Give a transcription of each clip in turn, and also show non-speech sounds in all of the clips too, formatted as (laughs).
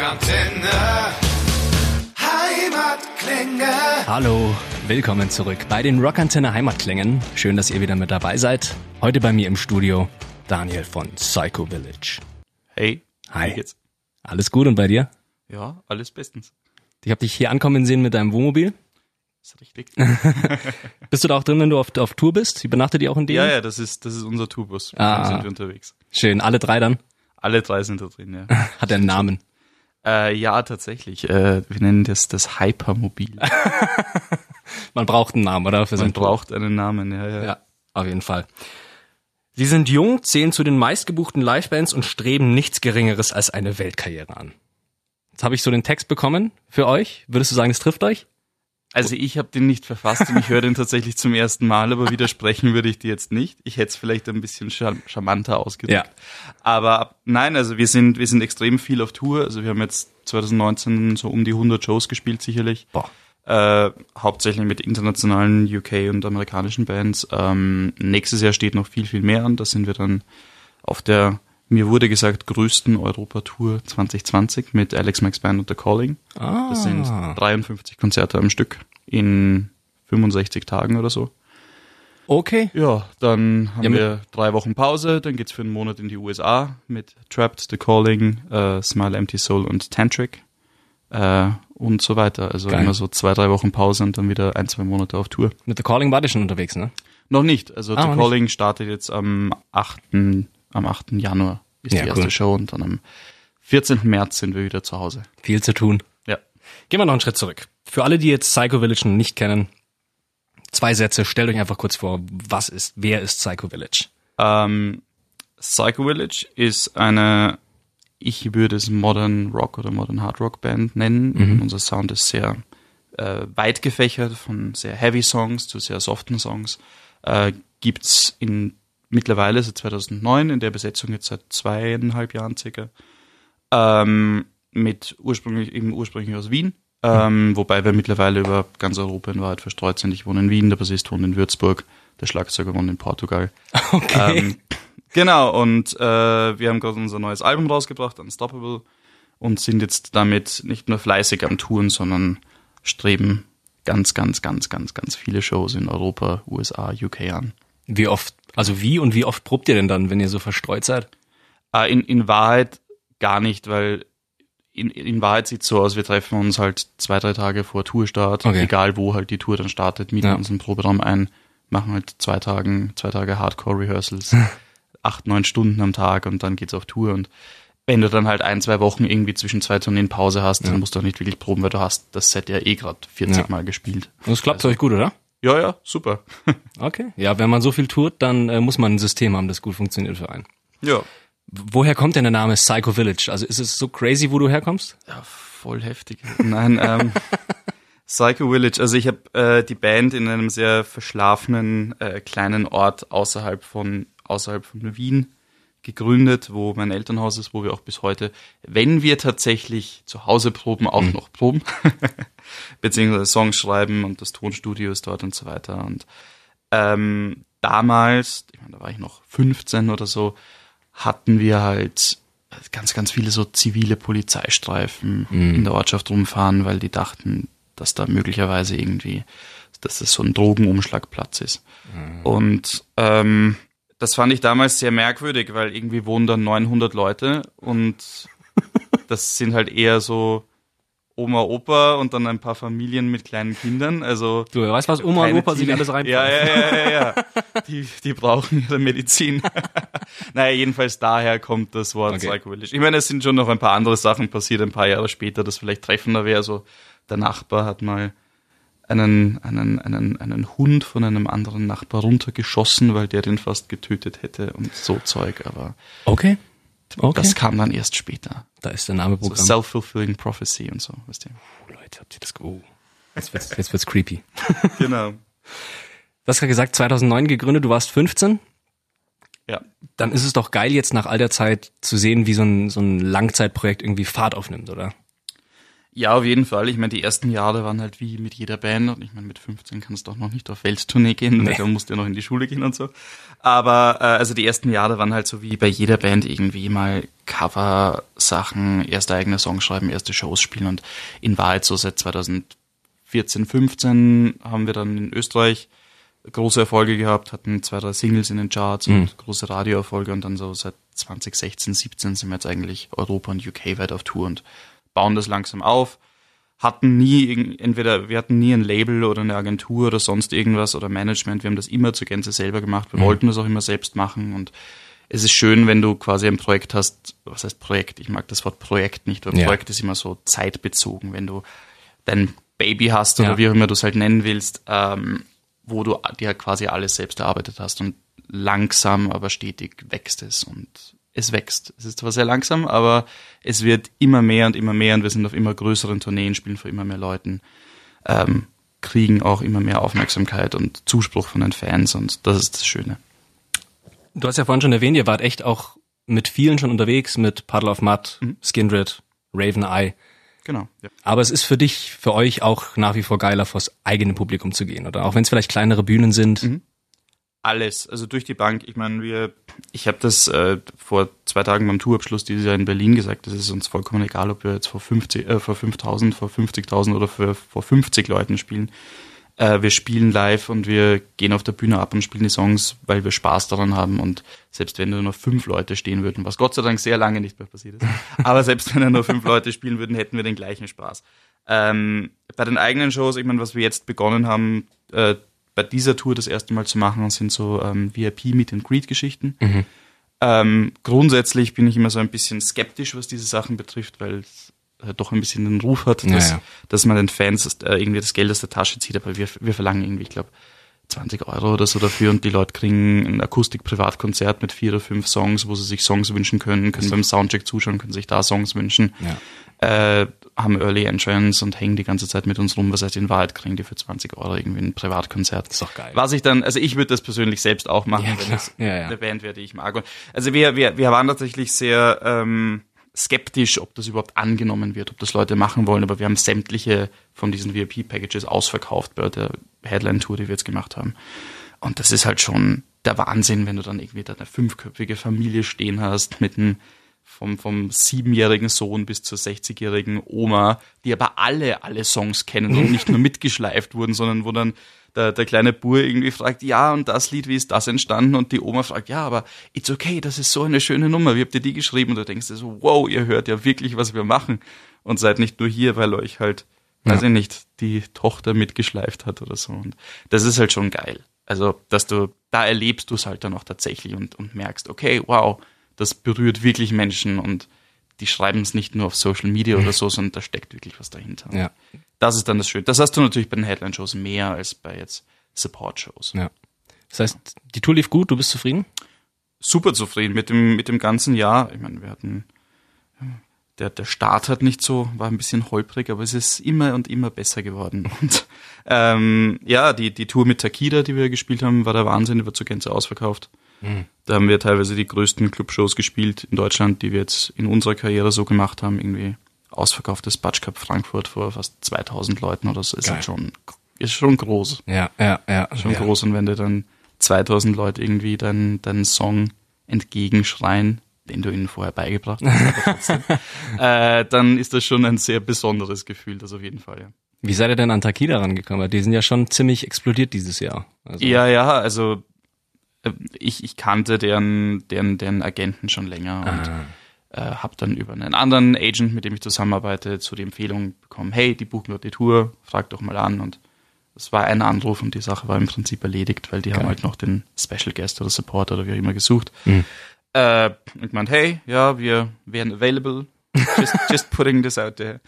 Rockantenne. Heimatklänge. Hallo, willkommen zurück bei den Rockantenne Heimatklängen. Schön, dass ihr wieder mit dabei seid. Heute bei mir im Studio Daniel von Psycho Village. Hey. Hi. Wie geht's? Alles gut und bei dir? Ja, alles bestens. Ich habe dich hier ankommen sehen mit deinem Wohnmobil. Ist richtig. (laughs) Bist du da auch drin, wenn du auf, auf Tour bist? Übernachtet ihr auch in dem? ja, ja, das ist, das ist unser Tourbus. Ah. sind wir unterwegs. Schön, alle drei dann. Alle drei sind da drin, ja. (laughs) Hat er einen Namen. Äh, ja, tatsächlich. Äh, wir nennen das das Hypermobil. (laughs) Man braucht einen Namen, oder? Für Man braucht einen Namen, ja, ja. Ja, auf jeden Fall. Sie sind jung, zählen zu den meistgebuchten Livebands und streben nichts Geringeres als eine Weltkarriere an. Jetzt habe ich so den Text bekommen für euch. Würdest du sagen, es trifft euch? Also ich habe den nicht verfasst und ich höre den tatsächlich zum ersten Mal, aber widersprechen würde ich dir jetzt nicht. Ich hätte es vielleicht ein bisschen char charmanter ausgedrückt. Ja. Aber ab- nein, also wir sind, wir sind extrem viel auf Tour. Also wir haben jetzt 2019 so um die 100 Shows gespielt sicherlich. Boah. Äh, hauptsächlich mit internationalen UK und amerikanischen Bands. Ähm, nächstes Jahr steht noch viel, viel mehr an. Da sind wir dann auf der, mir wurde gesagt, größten Europa-Tour 2020 mit Alex Max Band und The Calling. Ah. Das sind 53 Konzerte am Stück in 65 Tagen oder so. Okay. Ja, dann haben Ja, wir drei Wochen Pause, dann geht's für einen Monat in die USA mit Trapped, The Calling, äh, Smile Empty Soul und Tantric äh, und so weiter. Also Geil. immer so zwei, drei Wochen Pause und dann wieder ein, zwei Monate auf Tour. Mit The Calling war ich schon unterwegs, ne? Noch nicht. Also Ah, The noch nicht. Calling startet jetzt am 8. am 8. Januar ist Ja, die erste cool. Show und dann am 14. März sind wir wieder zu Hause. Viel zu tun. Ja. Gehen wir noch einen Schritt zurück. Für alle, die jetzt Psycho Village noch nicht kennen, zwei Sätze. Stellt euch einfach kurz vor, was ist, wer ist Psycho Village? Ähm, Psycho Village ist eine, ich würde es Modern Rock oder Modern Hard Rock Band nennen. Unser Sound ist sehr äh, weit gefächert, von sehr heavy Songs zu sehr soften Songs. Äh, gibt's in mittlerweile seit 2009 in der Besetzung jetzt seit zweieinhalb Jahren circa. Ähm, mit ursprünglich eben ursprünglich aus Wien. Ähm, wobei wir mittlerweile über ganz Europa in Wahrheit verstreut sind. Ich wohne in Wien, der Bassist wohnt in Würzburg, der Schlagzeuger wohnt in Portugal. (laughs) Okay. Ähm, genau, und äh, wir haben gerade unser neues Album rausgebracht, Unstoppable, und sind jetzt damit nicht nur fleißig am Touren, sondern streben ganz, ganz, ganz, ganz, ganz viele Shows in Europa, USA, UK an. wie oft, also wie und wie oft probt ihr denn dann, wenn ihr so verstreut seid? Äh, in, in Wahrheit gar nicht, weil in, in Wahrheit sieht so aus, wir treffen uns halt zwei, drei Tage vor Tourstart, Okay. egal wo halt die Tour dann startet, mieten Ja. uns einen Proberaum ein, machen halt zwei Tagen, zwei Tage Hardcore-Rehearsals, (laughs) acht, neun Stunden am Tag und dann geht's auf Tour und wenn du dann halt ein, zwei Wochen irgendwie zwischen zwei Tourneen Pause hast, dann musst du auch nicht wirklich proben, weil du hast das Set ja eh gerade 40 Ja. Mal gespielt. Und es klappt für euch gut, oder? Ja, ja, super. (laughs) Okay. Ja, wenn man so viel tourt, dann äh, muss man ein System haben, das gut funktioniert für einen. ja. Woher kommt denn der Name Psycho Village? Also ist es so crazy, wo du herkommst? Ja, voll heftig. Nein, ähm, (laughs) Psycho Village. Also ich habe äh, die Band in einem sehr verschlafenen äh, kleinen Ort außerhalb von außerhalb von Wien gegründet, wo mein Elternhaus ist, wo wir auch bis heute, wenn wir tatsächlich zu Hause proben, auch noch proben, (laughs) beziehungsweise Songs schreiben und das Tonstudio ist dort und so weiter. Und ähm, damals, ich meine, da war ich noch 15 oder so, hatten wir halt ganz, ganz viele so zivile Polizeistreifen in der Ortschaft rumfahren, weil die dachten, dass da möglicherweise irgendwie, dass das so ein Drogenumschlagplatz ist. Und ähm, das fand ich damals sehr merkwürdig, weil irgendwie wohnen da 900 Leute und (laughs) das sind halt eher so Oma, Opa und dann ein paar Familien mit kleinen Kindern. Also Du weißt, was Oma und Opa sich alles rein. Ja, ja, ja, ja, ja. Die, die brauchen ihre Medizin. (laughs) naja, jedenfalls daher kommt das Wort Okay. Psycho Village. Ich meine, es sind schon noch ein paar andere Sachen passiert, ein paar Jahre später, das vielleicht treffender wäre. So, der Nachbar hat mal einen, einen, einen, einen Hund von einem anderen Nachbar runtergeschossen, weil der den fast getötet hätte und so Zeug. Aber Okay. Okay. das kam dann erst später. Da ist der Name So Programm. Self-fulfilling Prophecy und so, weißt du. oh, Leute, habt ihr das? Oh. Jetzt wird's, jetzt wird's creepy. (laughs) Genau. Du hast gerade gesagt, 2009 gegründet, du warst 15. Ja. Dann ist es doch geil, jetzt nach all der Zeit zu sehen, wie so ein, so ein Langzeitprojekt irgendwie Fahrt aufnimmt, oder? Ja, auf jeden Fall. Ich meine, die ersten Jahre waren halt wie mit jeder Band und ich meine, mit 15 kannst du auch noch nicht auf Welttournee gehen, nee. da musst du ja noch in die Schule gehen und so. Aber äh, also die ersten Jahre waren halt so wie bei jeder Band irgendwie mal Cover-Sachen, erste eigene Songs schreiben, erste Shows spielen und in Wahrheit so seit 2014, 15 haben wir dann in Österreich große Erfolge gehabt, hatten zwei, drei Singles in den Charts mhm. und große Radioerfolge und dann so seit 2016, 17 sind wir jetzt eigentlich Europa und UK weit auf Tour und bauen das langsam auf. Hatten nie, entweder wir hatten nie ein Label oder eine Agentur oder sonst irgendwas oder Management. Wir haben das immer zur Gänze selber gemacht. Wir mhm. wollten das auch immer selbst machen und es ist schön, wenn du quasi ein Projekt hast. Was heißt Projekt? Ich mag das Wort Projekt nicht, weil ja. Projekt ist immer so zeitbezogen. Wenn du dein Baby hast oder ja. wie auch immer du es halt nennen willst, ähm, wo du dir quasi alles selbst erarbeitet hast und langsam, aber stetig wächst es und es wächst. Es ist zwar sehr langsam, aber es wird immer mehr und immer mehr und wir sind auf immer größeren Tourneen, spielen vor immer mehr Leuten, ähm, kriegen auch immer mehr Aufmerksamkeit und Zuspruch von den Fans und das ist das Schöne. Du hast ja vorhin schon erwähnt, ihr wart echt auch mit vielen schon unterwegs, mit Puddle of Mud, mhm. Skindred, Raven Eye. Genau. Ja. Aber es ist für dich, für euch auch nach wie vor geiler, vors eigene Publikum zu gehen, oder? Auch wenn es vielleicht kleinere Bühnen sind. Mhm alles, also durch die Bank. Ich meine, wir, ich habe das äh, vor zwei Tagen beim Tourabschluss dieses Jahr in Berlin gesagt. Das ist uns vollkommen egal, ob wir jetzt vor 50, äh, vor 5000, vor 50.000 oder für, vor 50 Leuten spielen. Äh, wir spielen live und wir gehen auf der Bühne ab und spielen die Songs, weil wir Spaß daran haben. Und selbst wenn nur noch fünf Leute stehen würden, was Gott sei Dank sehr lange nicht mehr passiert ist, (laughs) aber selbst wenn nur fünf Leute spielen würden, hätten wir den gleichen Spaß. Ähm, bei den eigenen Shows, ich meine, was wir jetzt begonnen haben, äh, bei dieser Tour das erste Mal zu machen, sind so ähm, VIP-Meet and Greet-Geschichten. Mhm. Ähm, grundsätzlich bin ich immer so ein bisschen skeptisch, was diese Sachen betrifft, weil es äh, doch ein bisschen den Ruf hat, dass, ja. dass man den Fans äh, irgendwie das Geld aus der Tasche zieht, aber wir, wir verlangen irgendwie, ich glaube, 20 Euro oder so dafür und die Leute kriegen ein Akustik-Privatkonzert mit vier oder fünf Songs, wo sie sich Songs wünschen können, können beim Soundcheck zuschauen, können sich da Songs wünschen, ja. äh, haben Early Entrance und hängen die ganze Zeit mit uns rum. Was heißt, in Wahrheit kriegen die für 20 Euro irgendwie ein Privatkonzert. Das ist doch geil. Was ich dann, also ich würde das persönlich selbst auch machen, ja, wenn es ja, eine Band wäre, die ich mag. Und also wir, wir, wir waren tatsächlich sehr ähm, skeptisch, ob das überhaupt angenommen wird, ob das Leute machen wollen, aber wir haben sämtliche von diesen VIP-Packages ausverkauft bei der Headline-Tour, die wir jetzt gemacht haben. Und das ist halt schon der Wahnsinn, wenn du dann irgendwie da eine fünfköpfige Familie stehen hast mit einem vom, vom siebenjährigen Sohn bis zur 60-jährigen Oma, die aber alle, alle Songs kennen und nicht nur (laughs) mitgeschleift wurden, sondern wo dann der, der kleine Bur irgendwie fragt, ja, und das Lied, wie ist das entstanden? Und die Oma fragt, ja, aber it's okay, das ist so eine schöne Nummer, wie habt ihr die geschrieben? Und du denkst dir so, wow, ihr hört ja wirklich, was wir machen und seid nicht nur hier, weil euch halt, ja. weiß ich nicht, die Tochter mitgeschleift hat oder so. Und das ist halt schon geil. Also, dass du, da erlebst du es halt dann auch tatsächlich und, und merkst, okay, wow, das berührt wirklich Menschen und die schreiben es nicht nur auf Social Media oder so, sondern da steckt wirklich was dahinter. Ja. Das ist dann das Schöne. Das hast du natürlich bei den Headline-Shows mehr als bei jetzt Support-Shows. Ja. Das heißt, die Tour lief gut, du bist zufrieden? Super zufrieden mit dem, mit dem ganzen Jahr. Ich meine, wir hatten, der, der Start hat nicht so, war ein bisschen holprig, aber es ist immer und immer besser geworden. (laughs) Und ähm, ja, die, die Tour mit Takida, die wir gespielt haben, war der Wahnsinn, die war zur Gänze ausverkauft. Mhm. Da haben wir teilweise die größten Clubshows gespielt in Deutschland, die wir jetzt in unserer Karriere so gemacht haben. Irgendwie ausverkauftes Batsch Cup Frankfurt vor fast 2000 Leuten oder so. Ist halt schon, ist schon groß. Ja, ja, ja. Schon ja. groß. Und wenn dir dann 2000 Leute irgendwie deinen, deinen Song entgegenschreien, den du ihnen vorher beigebracht hast, (laughs) äh, dann ist das schon ein sehr besonderes Gefühl, das auf jeden Fall, ja. Wie seid ihr denn an Takida rangekommen? Die sind ja schon ziemlich explodiert dieses Jahr. Also ja, ja, also ich, ich kannte deren, deren, deren Agenten schon länger und ah. äh, habe dann über einen anderen Agent, mit dem ich zusammenarbeite, zu die Empfehlung bekommen, hey, die buchen dort die Tour, frag doch mal an und es war ein Anruf und die Sache war im Prinzip erledigt, weil die Geil. haben halt noch den Special Guest oder Support oder wie auch immer gesucht. Mhm. Äh, und meint, hey, ja, wir wären available. Just, just putting this out there.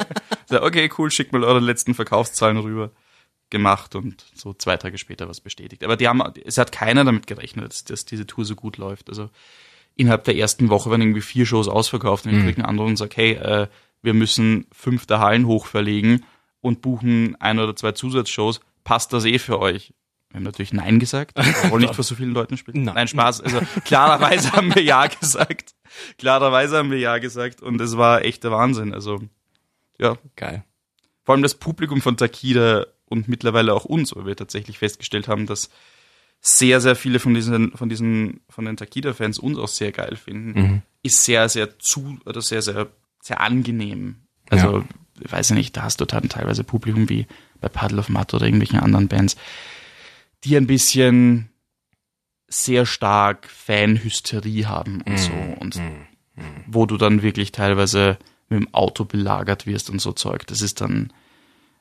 (laughs) so, okay, cool, schickt mal eure letzten Verkaufszahlen rüber gemacht und so zwei Tage später was bestätigt. Aber die haben, es hat keiner damit gerechnet, dass, dass diese Tour so gut läuft. Also innerhalb der ersten Woche waren irgendwie vier Shows ausverkauft und ich mhm. kriege einen und sage, hey, äh, wir müssen fünf der Hallen hochverlegen und buchen ein oder zwei Zusatzshows. Passt das eh für euch? Wir haben natürlich Nein gesagt. (laughs) Wir wollen nicht vor so vielen Leuten spielen. Nein. Nein, Spaß. Also klarerweise haben wir Ja gesagt. Klarerweise haben wir Ja gesagt und es war echt der Wahnsinn. Also ja, Geil. vor allem das Publikum von Takida und mittlerweile auch uns, weil wir tatsächlich festgestellt haben, dass sehr, sehr viele von diesen, von diesen, von den Takida-Fans uns auch sehr geil finden, ist sehr, sehr zu, oder sehr, sehr, sehr angenehm. Also, Ja. ich weiß ja nicht, da hast du dann teilweise Publikum wie bei Paddle of Mud oder irgendwelchen anderen Bands, die ein bisschen sehr stark Fanhysterie haben und so und wo du dann wirklich teilweise mit dem Auto belagert wirst und so Zeug. Das ist dann,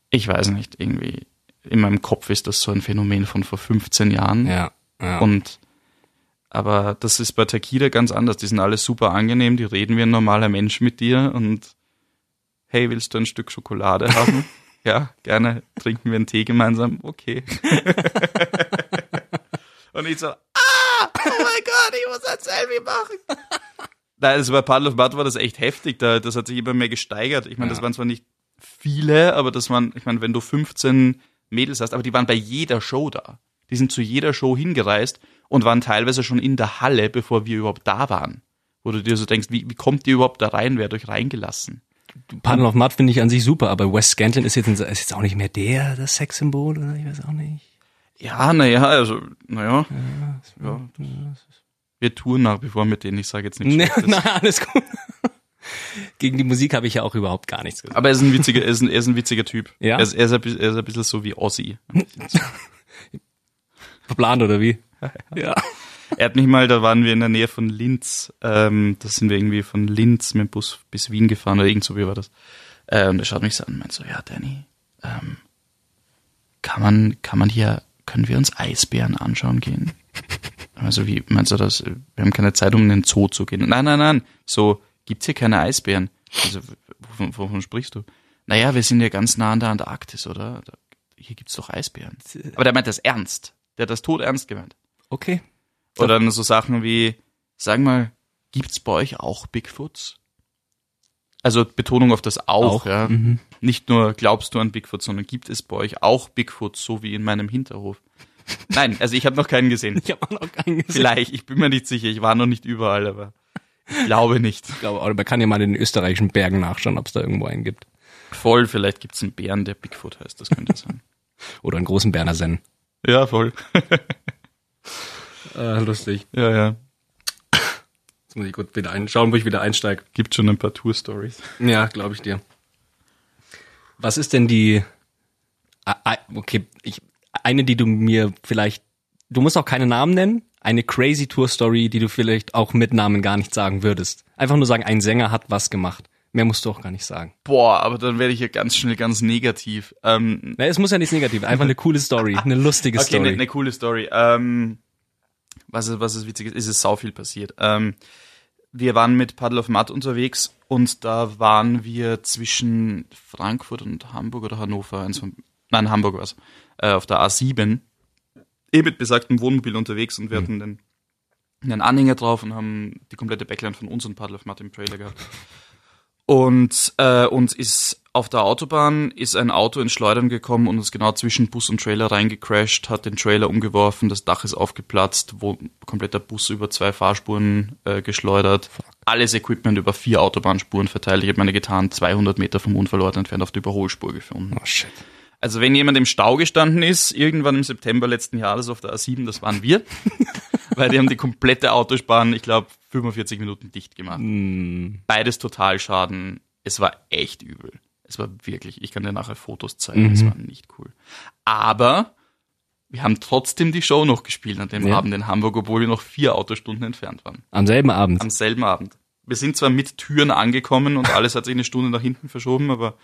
ich weiß nicht, irgendwie in meinem Kopf ist das so ein Phänomen von vor 15 Jahren. Ja. ja. Und aber das ist bei Takida ganz anders. Die sind alle super angenehm, die reden wie ein normaler Mensch mit dir und hey, willst du ein Stück Schokolade haben? (laughs) ja, gerne. Trinken wir einen Tee gemeinsam? Okay. (laughs) und ich so, ah, oh mein Gott, ich muss ein Selfie machen. (laughs) Nein, also bei Paddle of Mud war das echt heftig. Da, das hat sich immer mehr gesteigert. Ich meine, das Ja. waren zwar nicht viele, aber das waren, ich meine, wenn du 15 Mädels hast, aber die waren bei jeder Show da. Die sind zu jeder Show hingereist und waren teilweise schon in der Halle, bevor wir überhaupt da waren. Wo du dir so denkst, wie, wie kommt ihr überhaupt da rein? Wer hat euch reingelassen? Paddle of Mud finde ich an sich super, aber Wes Scantlin ist jetzt, ist jetzt auch nicht mehr der, das Sexsymbol, oder? Ich weiß auch nicht. Ja, naja, also, naja. Ja, das, wir touren nach wie vor mit denen, ich sage jetzt nichts (laughs) Nee, na, alles gut. Gegen die Musik habe ich ja auch überhaupt gar nichts gesagt. Aber er ist ein witziger, er ist ein, er ist ein witziger Typ. Ja? Er ist, er, ist ein, er ist ein bisschen so wie Ozzy. Verplant (laughs) oder wie? (laughs) Ja. Er hat mich mal, da waren wir in der Nähe von Linz, ähm, da sind wir irgendwie von Linz mit dem Bus bis Wien gefahren oder irgend so wie war das. Äh, und er schaut mich so an und meint so, ja, Danny, ähm, kann man, kann man hier, können wir uns Eisbären anschauen gehen? (laughs) Also wie meinst du das? Wir haben keine Zeit, um in den Zoo zu gehen. Nein, nein, nein. So, gibt's hier keine Eisbären? Also, wovon, wovon sprichst du? Naja, wir sind ja ganz nah an der Antarktis, oder? Da, hier gibt's doch Eisbären. Aber der meint das ernst. Der hat das tot ernst gemeint. Okay. Oder so Sachen wie, sag mal, gibt's bei euch auch Bigfoots? Also Betonung auf das auch, Auch, ja. mhm. Nicht nur glaubst du an Bigfoot, sondern gibt es bei euch auch Bigfoots, so wie in meinem Hinterhof? Nein, also ich habe noch keinen gesehen. (laughs) Ich habe auch noch keinen gesehen. Vielleicht, ich bin mir nicht sicher, ich war noch nicht überall, aber ich glaube nicht. Ich glaube, man kann ja mal in den österreichischen Bergen nachschauen, ob es da irgendwo einen gibt. Voll, vielleicht gibt's einen Bären, der Bigfoot heißt, das könnte sein. (laughs) Oder einen großen Berner Senn. Ja, voll. Äh, (laughs) lustig. Ja, ja. Jetzt muss ich kurz wieder einschauen, wo ich wieder einsteige. Gibt schon ein paar Tour-Stories. Ja, glaube ich dir. Was ist denn die, okay, ich, eine, die du mir vielleicht, du musst auch keine Namen nennen, eine crazy Tour Story, die du vielleicht auch mit Namen gar nicht sagen würdest. Einfach nur sagen, ein Sänger hat was gemacht. Mehr musst du auch gar nicht sagen. Boah, aber dann werde ich ja ganz schnell ganz negativ. Ähm, Na, es muss ja nichts Negatives, einfach eine coole Story, eine lustige (laughs) Okay, Story. eine ne coole Story. Ähm, was ist, was ist witzig ist, ist es sau viel passiert. Ähm, wir waren mit Paddle of Mud unterwegs und da waren wir zwischen Frankfurt und Hamburg oder Hannover, eins von, nein, Hamburg war's, äh, auf der A7, eh mit besagtem Wohnmobil unterwegs und wir hatten den, einen Anhänger drauf und haben die komplette Backline von uns und Paddle of Mud im Trailer gehabt. Und äh, uns ist auf der Autobahn ist ein Auto ins Schleudern gekommen und ist genau zwischen Bus und Trailer reingecrashed, hat den Trailer umgeworfen, das Dach ist aufgeplatzt, wo kompletter Bus über zwei Fahrspuren äh, geschleudert, alles Equipment über vier Autobahnspuren verteilt. Ich habe meine getan 200 Meter vom Unfallort entfernt auf der Überholspur gefunden. oh shit. Also wenn jemand im Stau gestanden ist, irgendwann im September letzten Jahres auf der A7, das waren wir, (laughs) weil die haben die komplette Autobahn, ich glaube, 45 Minuten dicht gemacht. Beides Totalschaden. Es war echt übel. Es war wirklich, ich kann dir nachher Fotos zeigen, es war nicht cool. Aber wir haben trotzdem die Show noch gespielt an dem Ja. Abend in Hamburg, obwohl wir noch vier Autostunden entfernt waren. Am selben Abend. Am selben Abend. Wir sind zwar mit Türen angekommen und alles hat sich eine Stunde nach hinten verschoben, aber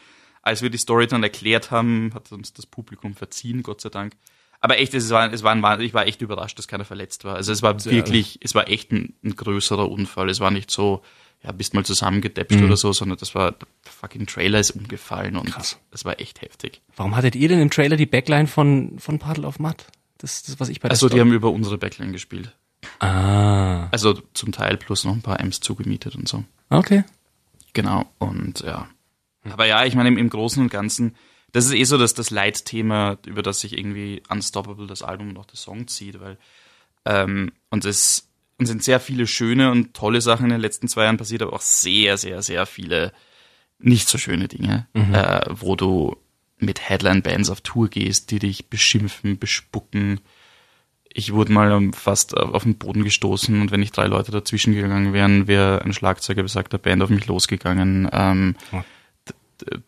als wir die Story dann erklärt haben, hat uns das Publikum verziehen, Gott sei Dank. Aber echt, es war, es war ein, ich war echt überrascht, dass keiner verletzt war. Also es war wirklich, es war echt ein, ein größerer Unfall. Es war nicht so, ja, bist mal zusammengedepscht oder so, sondern das war, der fucking Trailer ist umgefallen und Krass. das war echt heftig. Warum hattet ihr denn im Trailer die Backline von, von Paddle of Mud? Das, das was ich bei der Also die haben über unsere Backline gespielt. Ah, Also zum Teil plus noch ein paar Amps zugemietet und so. okay. Genau, und ja. Aber ja, ich meine, im, im Großen und Ganzen, das ist eh so dass das Leitthema, über das sich irgendwie Unstoppable, das Album und auch der Song zieht, weil ähm, und es und sind sehr viele schöne und tolle Sachen in den letzten zwei Jahren passiert, aber auch sehr, sehr, sehr viele nicht so schöne Dinge, äh, wo du mit Headline-Bands auf Tour gehst, die dich beschimpfen, bespucken. Ich wurde mal fast auf den Boden gestoßen und wenn nicht drei Leute dazwischen gegangen wären, wäre ein Schlagzeuger besagter Band auf mich losgegangen. Ähm, Oh.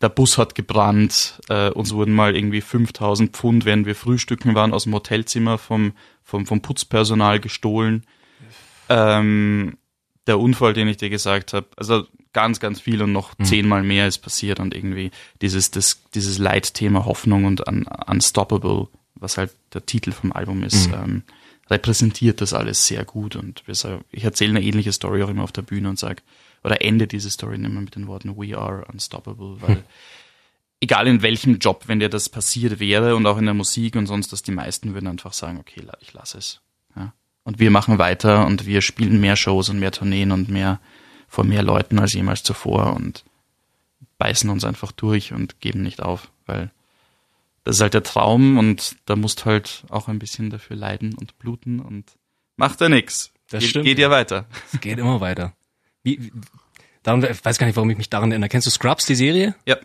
Der Bus hat gebrannt, äh, uns wurden mal irgendwie 5000 Pfund, während wir frühstücken waren, aus dem Hotelzimmer vom, vom, vom Putzpersonal gestohlen. Ähm, der Unfall, den ich dir gesagt habe, also ganz, ganz viel und noch zehnmal mehr ist passiert und irgendwie dieses, das, dieses Leitthema Hoffnung und un, Unstoppable, was halt der Titel vom Album ist, ähm, repräsentiert das alles sehr gut und ich erzähle eine ähnliche Story auch immer auf der Bühne und sag oder ende diese Story immer mit den Worten We are unstoppable, weil egal in welchem Job, wenn dir das passiert wäre und auch in der Musik und sonst, dass die meisten würden einfach sagen, okay, ich lasse es. Ja. Und wir machen weiter und wir spielen mehr Shows und mehr Tourneen und mehr vor mehr Leuten als jemals zuvor und beißen uns einfach durch und geben nicht auf, weil das ist halt der Traum und da musst halt auch ein bisschen dafür leiden und bluten und macht ja nix. Das Ge- stimmt, Geht ja weiter. Es geht immer weiter. Wie, darum, ich weiß gar nicht, warum ich mich daran erinnere. Kennst du Scrubs, die Serie? Ja.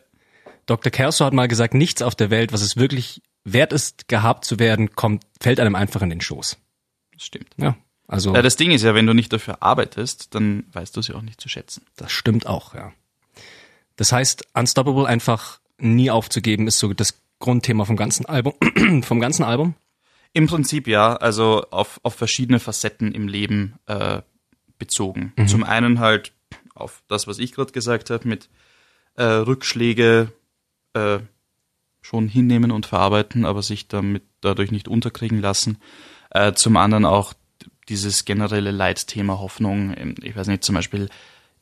Dr. Kelso hat mal gesagt, nichts auf der Welt, was es wirklich wert ist, gehabt zu werden, kommt, fällt einem einfach in den Schoß. Das stimmt. Ja, also Ja, das Ding ist ja, wenn du nicht dafür arbeitest, dann weißt du es ja auch nicht zu schätzen. das stimmt auch, ja. Das heißt, Unstoppable einfach nie aufzugeben, ist so das Grundthema vom ganzen Album, (clears throat) vom ganzen Album. Im Prinzip ja, also auf, auf verschiedene Facetten im Leben äh, bezogen. Zum einen halt auf das, was ich gerade gesagt habe, mit äh, Rückschläge äh, schon hinnehmen und verarbeiten, aber sich damit dadurch nicht unterkriegen lassen. Äh, zum anderen auch dieses generelle Leitthema Hoffnung. Ähm, Ich weiß nicht, zum Beispiel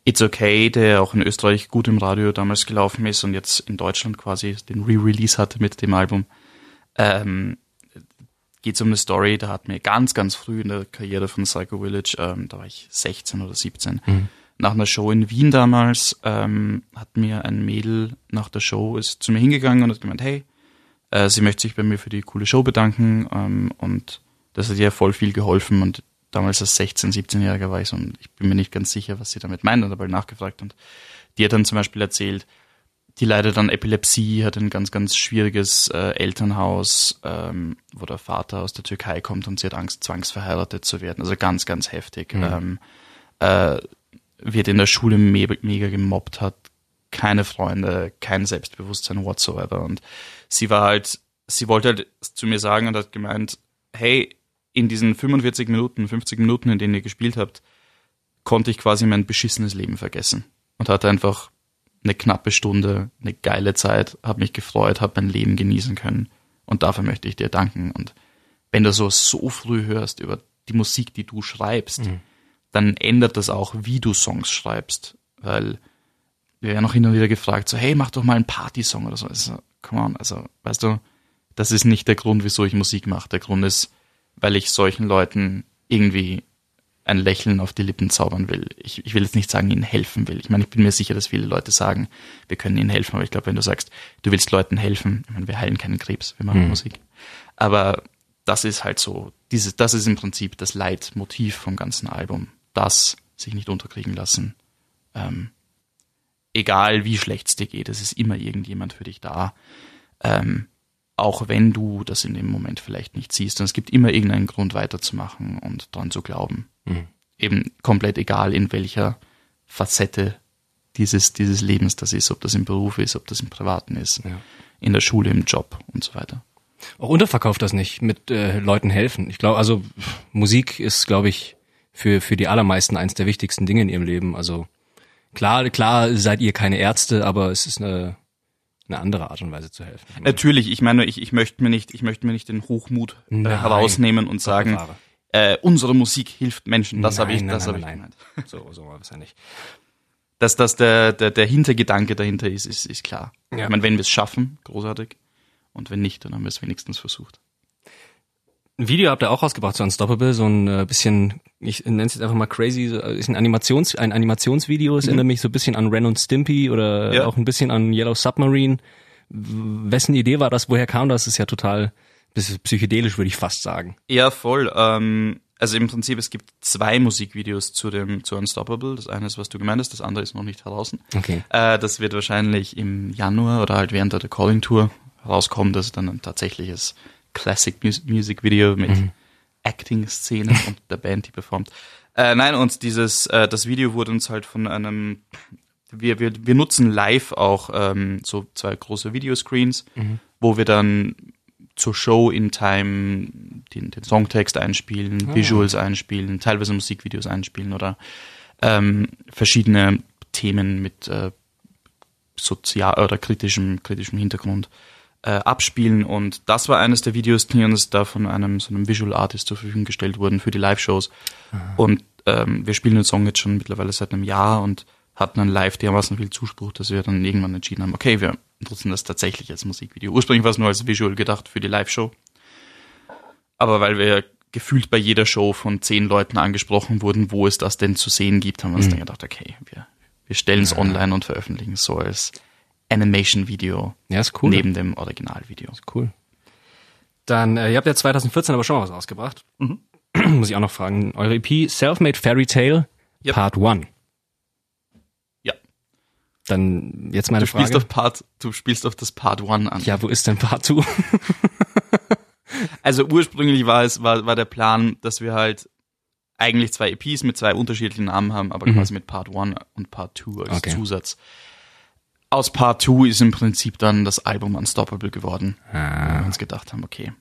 It's Okay, der auch in Österreich gut im Radio damals gelaufen ist und jetzt in Deutschland quasi den Re-Release hatte mit dem Album. Ähm, geht es um eine Story, da hat mir ganz, ganz früh in der Karriere von Psycho Village, ähm, da war ich 16 oder 17, nach einer Show in Wien damals, ähm, hat mir ein Mädel nach der Show ist zu mir hingegangen und hat gemeint, hey, äh, sie möchte sich bei mir für die coole Show bedanken ähm, und das hat ihr voll viel geholfen und damals als 16, 17-Jähriger war ich so und ich bin mir nicht ganz sicher, was sie damit meint und habe halt nachgefragt und die hat dann zum Beispiel erzählt, die leidet an Epilepsie, hat ein ganz, ganz schwieriges äh, Elternhaus, ähm, wo der Vater aus der Türkei kommt und sie hat Angst, zwangsverheiratet zu werden. Also ganz, ganz heftig. Ähm, äh, wird in der Schule me mega gemobbt, hat keine Freunde, kein Selbstbewusstsein whatsoever. Und sie war halt, sie wollte halt zu mir sagen und hat gemeint, hey, in diesen 45 Minuten, 50 Minuten, in denen ihr gespielt habt, konnte ich quasi mein beschissenes Leben vergessen. Und hatte einfach eine knappe Stunde, eine geile Zeit, habe mich gefreut, habe mein Leben genießen können. Und dafür möchte ich dir danken. Und wenn du so so früh hörst über die Musik, die du schreibst, dann ändert das auch, wie du Songs schreibst. Weil wir werden auch hin und wieder gefragt, so, hey, mach doch mal einen Partysong oder so. Also, come on, also, weißt du, das ist nicht der Grund, wieso ich Musik mache. Der Grund ist, weil ich solchen Leuten irgendwie ein Lächeln auf die Lippen zaubern will. Ich, ich will jetzt nicht sagen, ihnen helfen will. Ich meine, ich bin mir sicher, dass viele Leute sagen, wir können ihnen helfen, aber ich glaube, wenn du sagst, du willst Leuten helfen, ich meine, wir heilen keinen Krebs, wir machen Musik. Aber das ist halt so, dieses, das ist im Prinzip das Leitmotiv vom ganzen Album. Das sich nicht unterkriegen lassen. Ähm, egal wie schlecht es dir geht, es ist immer irgendjemand für dich da. Ähm, auch wenn du das in dem Moment vielleicht nicht siehst. Und es gibt immer irgendeinen Grund weiterzumachen und dran zu glauben. Eben komplett egal, in welcher Facette dieses, dieses Lebens das ist, ob das im Beruf ist, ob das im Privaten ist, Ja. in der Schule, im Job und so weiter. Auch unterverkauft das nicht, mit äh, Leuten helfen. Ich glaube, also Musik ist, glaube ich, für, für die allermeisten eins der wichtigsten Dinge in ihrem Leben. Also klar, klar seid ihr keine Ärzte, aber es ist eine, eine andere Art und Weise zu helfen. Natürlich, ich meine, ich, ich möchte mir nicht, ich möchte mir nicht den Hochmut äh, herausnehmen und sagen, äh, unsere Musik hilft Menschen. Das habe ich, Nein, das habe ich nein, gemeint. nein. (laughs) So, so war es ja nicht. Dass das der, der, der Hintergedanke dahinter ist, ist, ist klar. Ja. Ich meine, wenn wir es schaffen, großartig. Und wenn nicht, dann haben wir es wenigstens versucht. Ein Video habt ihr auch rausgebracht zu Unstoppable, so ein äh, bisschen, ich nenne es jetzt einfach mal crazy, so, äh, ist ein Animations, ein Animationsvideo, es erinnert mich so ein bisschen an Ren und Stimpy oder Ja. auch ein bisschen an Yellow Submarine. Wessen Idee war das? Woher kam das? Das ist ja total, ist psychedelisch, würde ich fast sagen. Ja, voll. Ähm, also im Prinzip, es gibt zwei Musikvideos zu dem, zu Unstoppable. Das eine ist, was du gemeint hast, das andere ist noch nicht draußen. Okay. Äh, das wird wahrscheinlich im Januar oder halt während der Calling Tour rauskommen. Das ist dann ein tatsächliches Classic Mus Music Video mit Mhm. Acting-Szenen (laughs) und der Band, die performt. Äh, nein, und dieses, äh, das Video wurde uns halt von einem, wir, wir, wir nutzen live auch ähm, so zwei große Videoscreens, wo wir dann zur Show in Time den, den Songtext einspielen, Visuals einspielen, teilweise Musikvideos einspielen oder ähm, verschiedene Themen mit äh, sozial oder kritischem, kritischem Hintergrund äh, abspielen. Und das war eines der Videos, die uns da von einem so einem Visual Artist zur Verfügung gestellt wurden für die Live-Shows. Und ähm, wir spielen den Song jetzt schon mittlerweile seit einem Jahr und hatten dann live dermaßen viel Zuspruch, dass wir dann irgendwann entschieden haben, okay, wir nutzen das tatsächlich als Musikvideo. Ursprünglich war es nur als Visual gedacht für die Live-Show. Aber weil wir gefühlt bei jeder Show von zehn Leuten angesprochen wurden, wo es das denn zu sehen gibt, haben wir uns dann gedacht, okay, wir, wir stellen es online und veröffentlichen es so als Animation-Video Ja, ist cool. neben dem Originalvideo. Cool. Dann, äh, ihr habt ja 2014 aber schon mal was rausgebracht. (clears throat) Muss ich auch noch fragen. Eure EP Selfmade Fairy Tale Yep. Part 1. Ja. Dann jetzt meine Du spielst Frage. auf Part, du spielst auf das Part One an. ja, wo ist denn Part 2? (laughs) Also ursprünglich war es, war, war der Plan, dass wir halt eigentlich zwei EPs mit zwei unterschiedlichen Namen haben, aber quasi mit Part One und Part Two als Okay. Zusatz. Aus Part Two ist im Prinzip dann das Album Unstoppable geworden. Ah. Weil wir uns gedacht haben, okay,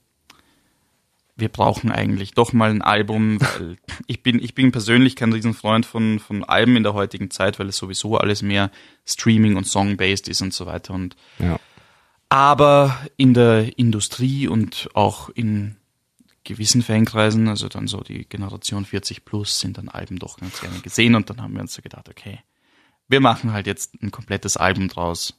wir brauchen eigentlich doch mal ein Album, (laughs) weil ich bin, ich bin persönlich kein Riesenfreund von, von Alben in der heutigen Zeit, weil es sowieso alles mehr Streaming und Song-based ist und so weiter und ja. aber in der Industrie und auch in gewissen Fankreisen, also dann so die Generation 40 plus, sind dann Alben doch ganz gerne gesehen und dann haben wir uns so gedacht, okay, wir machen halt jetzt ein komplettes Album draus.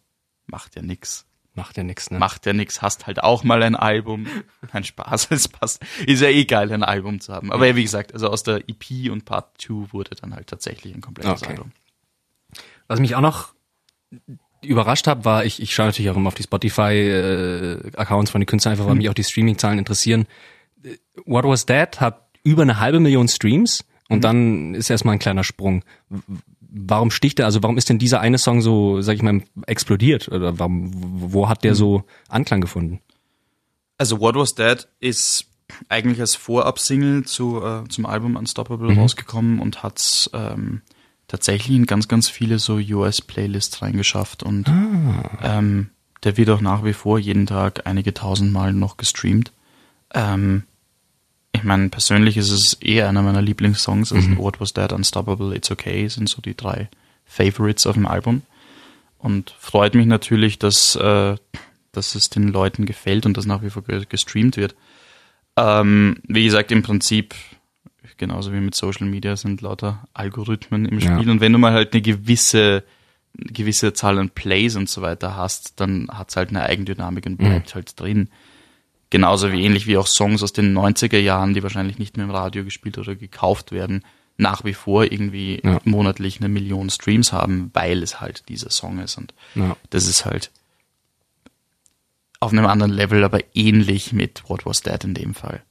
Macht ja nix. Macht ja nix, ne? Macht ja nix, hast halt auch mal ein Album. (laughs) Kein Spaß, es passt. Ist ja eh geil, ein Album zu haben. Aber ja, wie gesagt, also aus der EP und Part 2 wurde dann halt tatsächlich ein komplettes Okay. Album. Was mich auch noch überrascht hat, war, ich, ich schaue natürlich auch immer auf die Spotify-Accounts von den Künstlern, einfach weil mich auch die Streaming-Zahlen interessieren. Äh, What Was That hat über eine halbe Million Streams und dann ist erstmal ein kleiner Sprung. Warum sticht er, also warum ist denn dieser eine Song so, sag ich mal, explodiert? Oder warum, wo hat der so Anklang gefunden? Also What Was That ist eigentlich als Vorab-Single zu, äh, zum Album Unstoppable rausgekommen und hat ähm, tatsächlich in ganz, ganz viele so US-Playlists reingeschafft und ähm, der wird auch nach wie vor jeden Tag einige tausend Mal noch gestreamt. Ähm, ich meine, persönlich ist es eher einer meiner Lieblingssongs. Also What Was That, Unstoppable, It's Okay sind so die drei Favorites auf dem Album. Und freut mich natürlich, dass, äh, dass es den Leuten gefällt und dass nach wie vor ge- gestreamt wird. Ähm, wie gesagt, im Prinzip, genauso wie mit Social Media, sind lauter Algorithmen im Ja. Spiel. Und wenn du mal halt eine gewisse, eine gewisse Zahl an Plays und so weiter hast, dann hat's halt eine Eigendynamik und bleibt halt drin. Genauso wie ähnlich wie auch Songs aus den 90er Jahren, die wahrscheinlich nicht mehr im Radio gespielt oder gekauft werden, nach wie vor irgendwie Ja. monatlich eine Million Streams haben, weil es halt dieser Song ist. Und Ja. das ist halt auf einem anderen Level, aber ähnlich mit What Was That in dem Fall.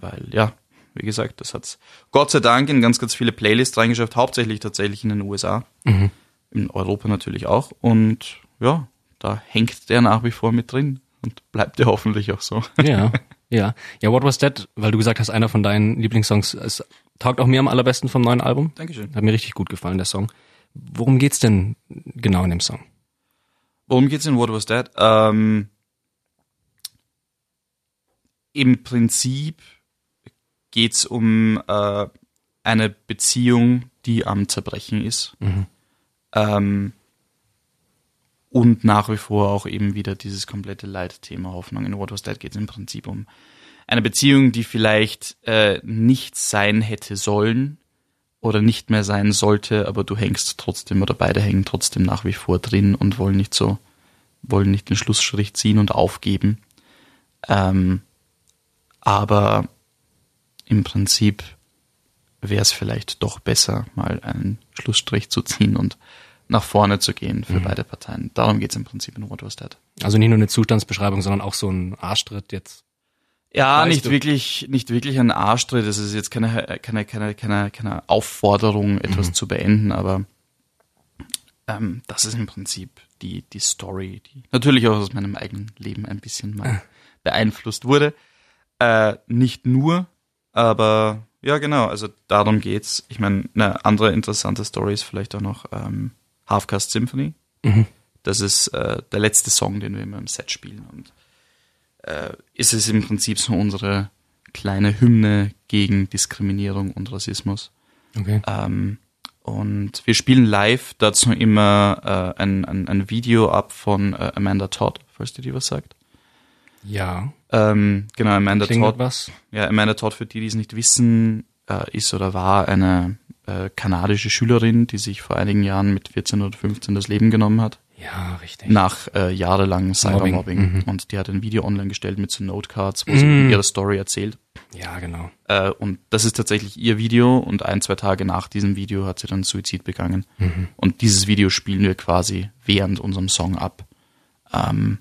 Weil, ja, wie gesagt, das hat's Gott sei Dank in ganz, ganz viele Playlists reingeschafft, hauptsächlich tatsächlich in den USA. In Europa natürlich auch. Und ja, da hängt der nach wie vor mit drin und bleibt er hoffentlich auch so. Ja, ja. Ja, What Was That, weil du gesagt hast, einer von deinen Lieblingssongs, es taugt auch mir am allerbesten vom neuen Album. Dankeschön. Hat mir richtig gut gefallen, der Song. Worum geht's denn genau in dem Song? Worum geht's in What Was That? Ähm, Im Prinzip geht's um äh, eine Beziehung, die am Zerbrechen ist. Ähm, und nach wie vor auch eben wieder dieses komplette Leitthema Hoffnung. In What Was That geht's im Prinzip um eine Beziehung, die vielleicht äh, nicht sein hätte sollen oder nicht mehr sein sollte, aber du hängst trotzdem oder beide hängen trotzdem nach wie vor drin und wollen nicht so, wollen nicht den Schlussstrich ziehen und aufgeben. Ähm, aber im Prinzip wäre es vielleicht doch besser, mal einen Schlussstrich zu ziehen und nach vorne zu gehen für beide Parteien. Darum geht's im Prinzip in That. Also nicht nur eine Zustandsbeschreibung, sondern auch so ein Arschtritt jetzt. Ja, nicht du? wirklich, nicht wirklich ein Arschtritt. Das ist jetzt keine, keine, keine, keine, keine Aufforderung, etwas Mhm. zu beenden, aber ähm, das ist im Prinzip die, die Story, die natürlich auch aus meinem eigenen Leben ein bisschen Ah. mal beeinflusst wurde. Äh, nicht nur, aber ja, genau, also darum geht's. Ich meine, eine andere interessante Story ist vielleicht auch noch ähm, Half-Cast Symphony. Mhm. Das ist äh, der letzte Song, den wir immer im Set spielen. Und äh, ist es im Prinzip so unsere kleine Hymne gegen Diskriminierung und Rassismus. Okay. Ähm, und wir spielen live dazu immer äh, ein, ein, ein Video ab von äh, Amanda Todd, falls dir die was sagt. Ja. Ähm, genau, Amanda Klingt Todd. was? Ja, Amanda Todd, für die, die es nicht wissen, äh, ist oder war eine äh, kanadische Schülerin, die sich vor einigen Jahren mit 14 oder 15 das Leben genommen hat. Ja, richtig. Nach äh, jahrelangem Cybermobbing. Mhm. Und die hat ein Video online gestellt mit so Notecards, wo sie Mhm. ihre Story erzählt. Ja, genau. Äh, und das ist tatsächlich ihr Video und ein, zwei Tage nach diesem Video hat sie dann Suizid begangen. Und dieses Video spielen wir quasi während unserem Song ab, ähm,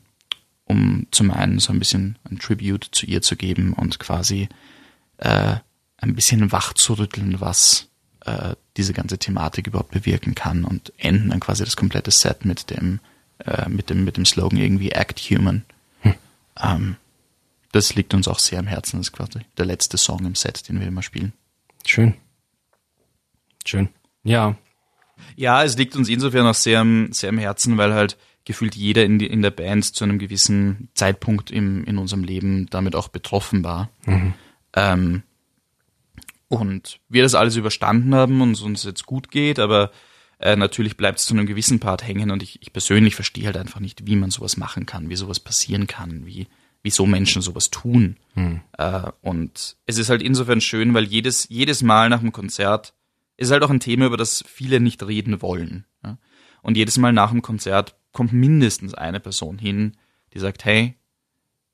um zum einen so ein bisschen ein Tribute zu ihr zu geben und quasi äh, ein bisschen wach zu rütteln, was äh, diese ganze Thematik überhaupt bewirken kann und enden dann quasi das komplette Set mit dem, äh, mit dem, mit dem Slogan irgendwie Act Human. Ähm, das liegt uns auch sehr am Herzen. Das ist quasi der letzte Song im Set, den wir immer spielen. Schön. Schön. Ja. Ja, es liegt uns insofern auch sehr, am- sehr am Herzen, weil halt gefühlt jeder in, die, in der Band zu einem gewissen Zeitpunkt im, in unserem Leben damit auch betroffen war. Ähm, und wir das alles überstanden haben und es uns jetzt gut geht, aber äh, natürlich bleibt es zu einem gewissen Part hängen und ich, ich persönlich verstehe halt einfach nicht, wie man sowas machen kann, wie sowas passieren kann, wie wieso Menschen sowas tun. Äh, und es ist halt insofern schön, weil jedes, jedes Mal nach dem Konzert ist halt auch ein Thema, über das viele nicht reden wollen. Ja? Und jedes Mal nach dem Konzert kommt mindestens eine Person hin, die sagt, hey,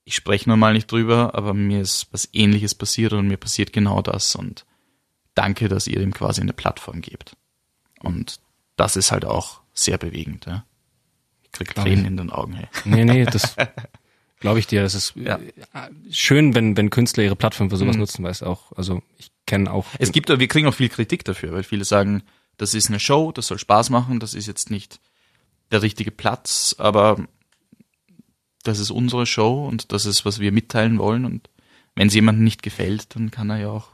ich spreche normal nicht drüber, aber mir ist was ähnliches passiert und mir passiert genau das und danke, dass ihr dem quasi eine Plattform gebt. Und das ist halt auch sehr bewegend. Ja? Ich krieg Tränen ich. in den Augen. Hey. (laughs) Nee, nee, das glaube ich dir. Das ist Ja. äh, schön, wenn, wenn Künstler ihre Plattform für sowas nutzen, weißt du auch. Also ich kenne auch. Es gibt, wir kriegen auch viel Kritik dafür, weil viele sagen, das ist eine Show, das soll Spaß machen, das ist jetzt nicht der richtige Platz, aber das ist unsere Show und das ist, was wir mitteilen wollen und wenn es jemandem nicht gefällt, dann kann er ja auch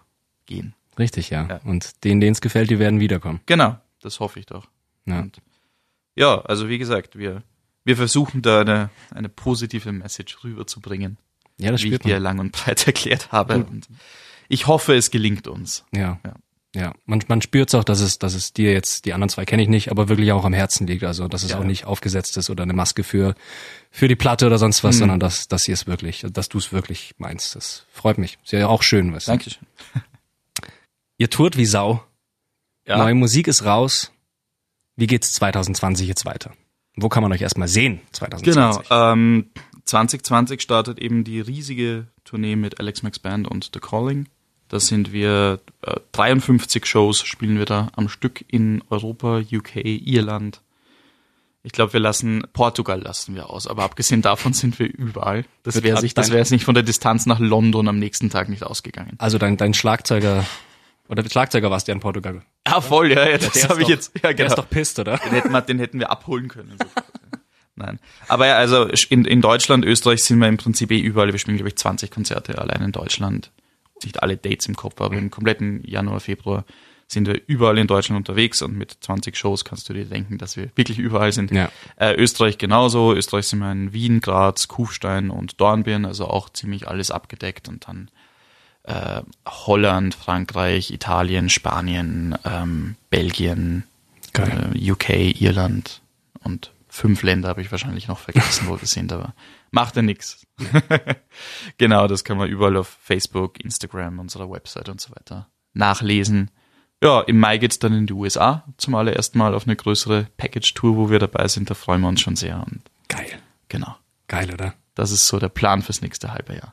gehen. Richtig, ja. Ja. Und denen, denen es gefällt, die werden wiederkommen. Genau, das hoffe ich doch. Ja. Und ja, also wie gesagt, wir, wir versuchen da eine, eine positive Message rüberzubringen, Ja, das wie ich dir lang und breit (laughs) erklärt habe. Und ich hoffe, es gelingt uns. Ja. Ja. Ja, man, man spürt auch, dass es, dass es dir jetzt, die anderen zwei kenne ich nicht, aber wirklich auch am Herzen liegt. Also, dass es Ja. auch nicht aufgesetzt ist oder eine Maske für, für die Platte oder sonst was, sondern dass, dass ihr es wirklich, dass du es wirklich meinst. Das freut mich. Ist ja auch schön, weißt du. Dankeschön. Ihr tourt wie Sau. Ja. Neue Musik ist raus. Wie geht's 2020 jetzt weiter? Wo kann man euch erstmal sehen, 2020? Genau. Ähm, 2020 startet eben die riesige Tournee mit Alex Max Band und The Calling. Da sind wir äh, 53 Shows spielen wir da am Stück in Europa, UK, Irland. Ich glaube, wir lassen Portugal lassen wir aus, aber abgesehen davon (laughs) sind wir überall. Das wäre sich, das wäre jetzt nicht von der Distanz nach London am nächsten Tag nicht ausgegangen. Also dein, dein Schlagzeuger, oder der Schlagzeuger warst du ja in Portugal. Ah, voll, ja, ja Der das habe ich jetzt. Ja, Der genau. ist doch pisst, oder? Den hätten wir, den hätten wir abholen können. (laughs) Nein. Aber ja, also in, in Deutschland, Österreich sind wir im Prinzip eh überall. Wir spielen, glaube ich, 20 Konzerte allein in Deutschland. Nicht alle Dates im Kopf, aber im kompletten Januar, Februar sind wir überall in Deutschland unterwegs und mit 20 Shows kannst du dir denken, dass wir wirklich überall sind. Ja. Äh, Österreich genauso. Österreich sind wir in Wien, Graz, Kufstein und Dornbirn, also auch ziemlich alles abgedeckt und dann äh, Holland, Frankreich, Italien, Spanien, ähm, Belgien, äh, UK, Irland und fünf Länder habe ich wahrscheinlich noch vergessen, wo wir sind, aber macht ja nix. (laughs) genau, das kann man überall auf Facebook, Instagram, unserer Website und so weiter nachlesen. Ja, im Mai geht's dann in die USA zum allerersten Mal auf eine größere Package-Tour, wo wir dabei sind. Da freuen wir uns schon sehr. Und Geil. genau, Geil, oder? das ist so der Plan fürs nächste halbe Jahr.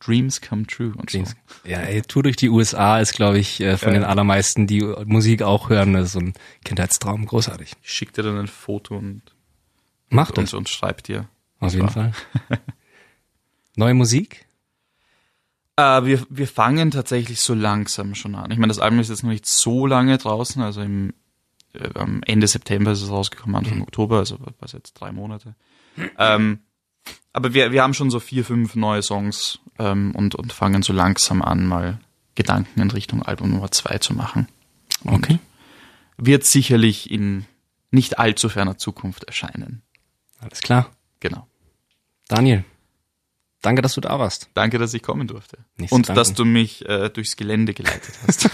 Dreams come true und so. Dreams. Ja, ey, Tour durch die USA ist, glaube ich, äh, von Ja. den allermeisten, die Musik auch hören, das ist so ein Kindheitstraum. Großartig. Ich schick dir dann ein Foto und, Macht und, das. und schreib dir. Auf jeden war- Fall. (laughs) Neue Musik? Äh, wir, wir fangen tatsächlich so langsam schon an. Ich meine, das Album ist jetzt noch nicht so lange draußen, also im äh, am Ende September ist es rausgekommen, Anfang Oktober, also was jetzt drei Monate. Ähm, aber wir, wir haben schon so vier, fünf neue Songs ähm, und, und fangen so langsam an, mal Gedanken in Richtung Album Nummer zwei zu machen. Und Okay. Wird sicherlich in nicht allzu ferner Zukunft erscheinen. Alles klar. Genau. Daniel, danke, dass du da warst. Danke, dass ich kommen durfte. Nicht zu und danken. dass du mich äh, durchs Gelände geleitet hast.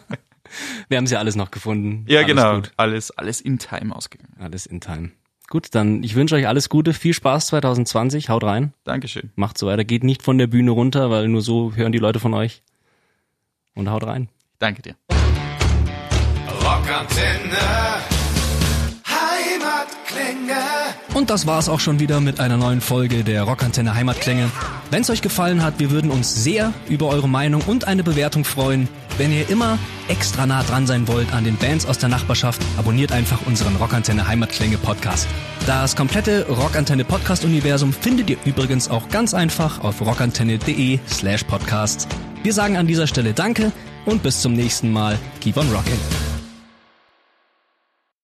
(laughs) Wir haben sie alles noch gefunden. ja, alles genau. Gut. Alles, alles in Time ausgegangen. Alles in Time. Gut, dann ich wünsche euch alles Gute, viel Spaß 2020, haut rein, Dankeschön. macht so weiter, geht nicht von der Bühne runter, weil nur so hören die Leute von euch. Und haut rein. Danke dir. Rockantenne. Heimatklänge. Und das war's auch schon wieder mit einer neuen Folge der Rockantenne Heimatklänge. Wenn's euch gefallen hat, wir würden uns sehr über eure Meinung und eine Bewertung freuen. Wenn ihr immer extra nah dran sein wollt an den Bands aus der Nachbarschaft, abonniert einfach unseren Rockantenne Heimatklänge Podcast. Das komplette Rockantenne Podcast Universum findet ihr übrigens auch ganz einfach auf rockantenne.de slash podcast. Wir sagen an dieser Stelle Danke und bis zum nächsten Mal. Keep on rocking.